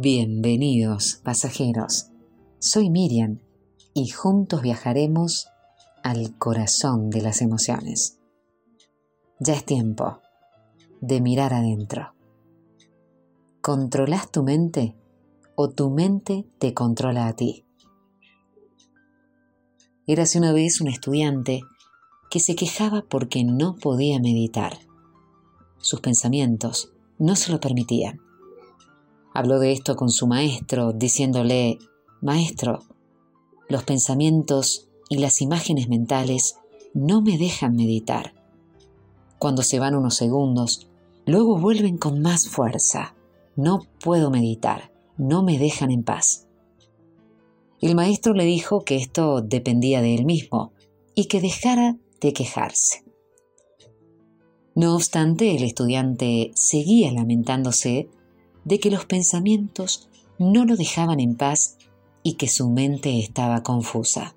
Bienvenidos, pasajeros. Soy Miriam y juntos viajaremos al corazón de las emociones. Ya es tiempo de mirar adentro. ¿Controlas tu mente o tu mente te controla a ti? Érase una vez un estudiante que se quejaba porque no podía meditar. Sus pensamientos no se lo permitían. Habló de esto con su maestro, diciéndole, Maestro, los pensamientos y las imágenes mentales no me dejan meditar. Cuando se van unos segundos, luego vuelven con más fuerza. No puedo meditar, no me dejan en paz. El maestro le dijo que esto dependía de él mismo y que dejara de quejarse. No obstante, el estudiante seguía lamentándose de que los pensamientos no lo dejaban en paz y que su mente estaba confusa.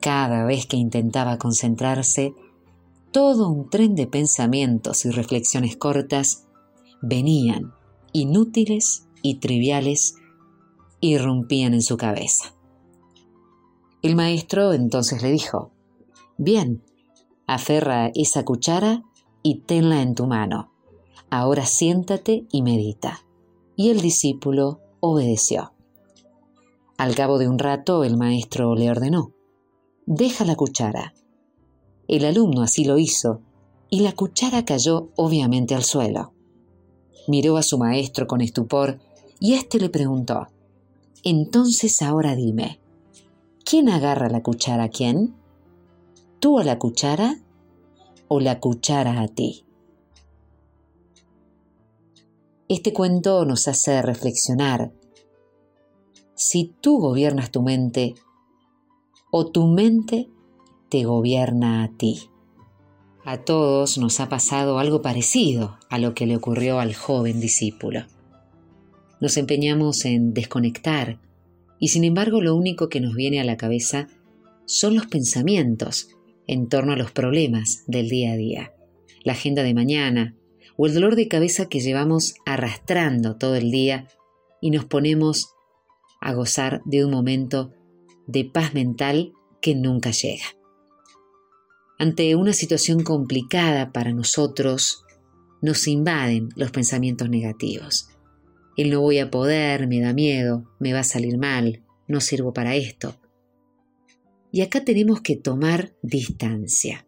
Cada vez que intentaba concentrarse, todo un tren de pensamientos y reflexiones cortas venían, inútiles y triviales, irrumpían en su cabeza. El maestro entonces le dijo, Bien, Aferra esa cuchara y tenla en tu mano. Ahora siéntate y medita. Y el discípulo obedeció. Al cabo de un rato el maestro le ordenó, deja la cuchara. El alumno así lo hizo, y la cuchara cayó obviamente al suelo. Miró a su maestro con estupor, y éste le preguntó, entonces ahora dime, ¿quién agarra la cuchara a quién? tú a la cuchara o la cuchara a ti. Este cuento nos hace reflexionar si tú gobiernas tu mente o tu mente te gobierna a ti. A todos nos ha pasado algo parecido a lo que le ocurrió al joven discípulo. Nos empeñamos en desconectar y sin embargo lo único que nos viene a la cabeza son los pensamientos en torno a los problemas del día a día, la agenda de mañana o el dolor de cabeza que llevamos arrastrando todo el día y nos ponemos a gozar de un momento de paz mental que nunca llega. Ante una situación complicada para nosotros, nos invaden los pensamientos negativos. El no voy a poder, me da miedo, me va a salir mal, no sirvo para esto. Y acá tenemos que tomar distancia.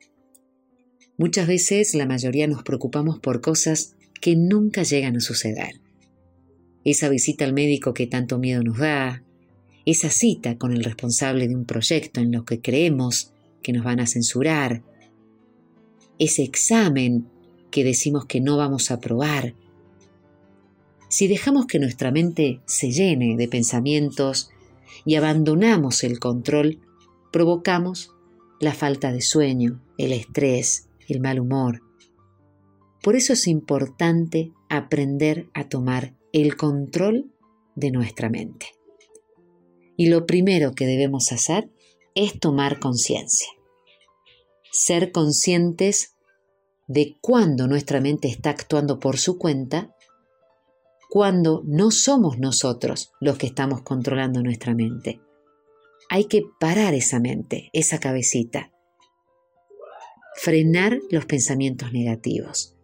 Muchas veces la mayoría nos preocupamos por cosas que nunca llegan a suceder. Esa visita al médico que tanto miedo nos da, esa cita con el responsable de un proyecto en lo que creemos que nos van a censurar, ese examen que decimos que no vamos a aprobar. Si dejamos que nuestra mente se llene de pensamientos y abandonamos el control, provocamos la falta de sueño, el estrés, el mal humor. Por eso es importante aprender a tomar el control de nuestra mente. Y lo primero que debemos hacer es tomar conciencia. Ser conscientes de cuándo nuestra mente está actuando por su cuenta, cuando no somos nosotros los que estamos controlando nuestra mente hay que parar esa mente, esa cabecita, frenar los pensamientos negativos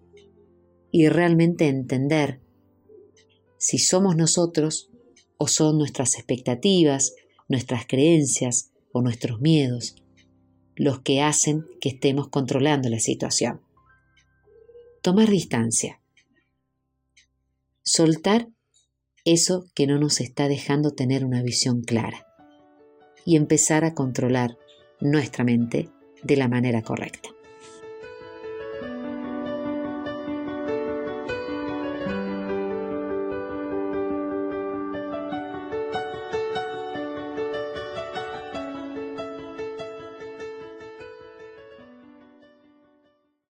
y realmente entender si somos nosotros o son nuestras expectativas, nuestras creencias o nuestros miedos los que hacen que estemos controlando la situación. Tomar distancia. Soltar eso que no nos está dejando tener una visión clara y empezar a controlar nuestra mente de la manera correcta.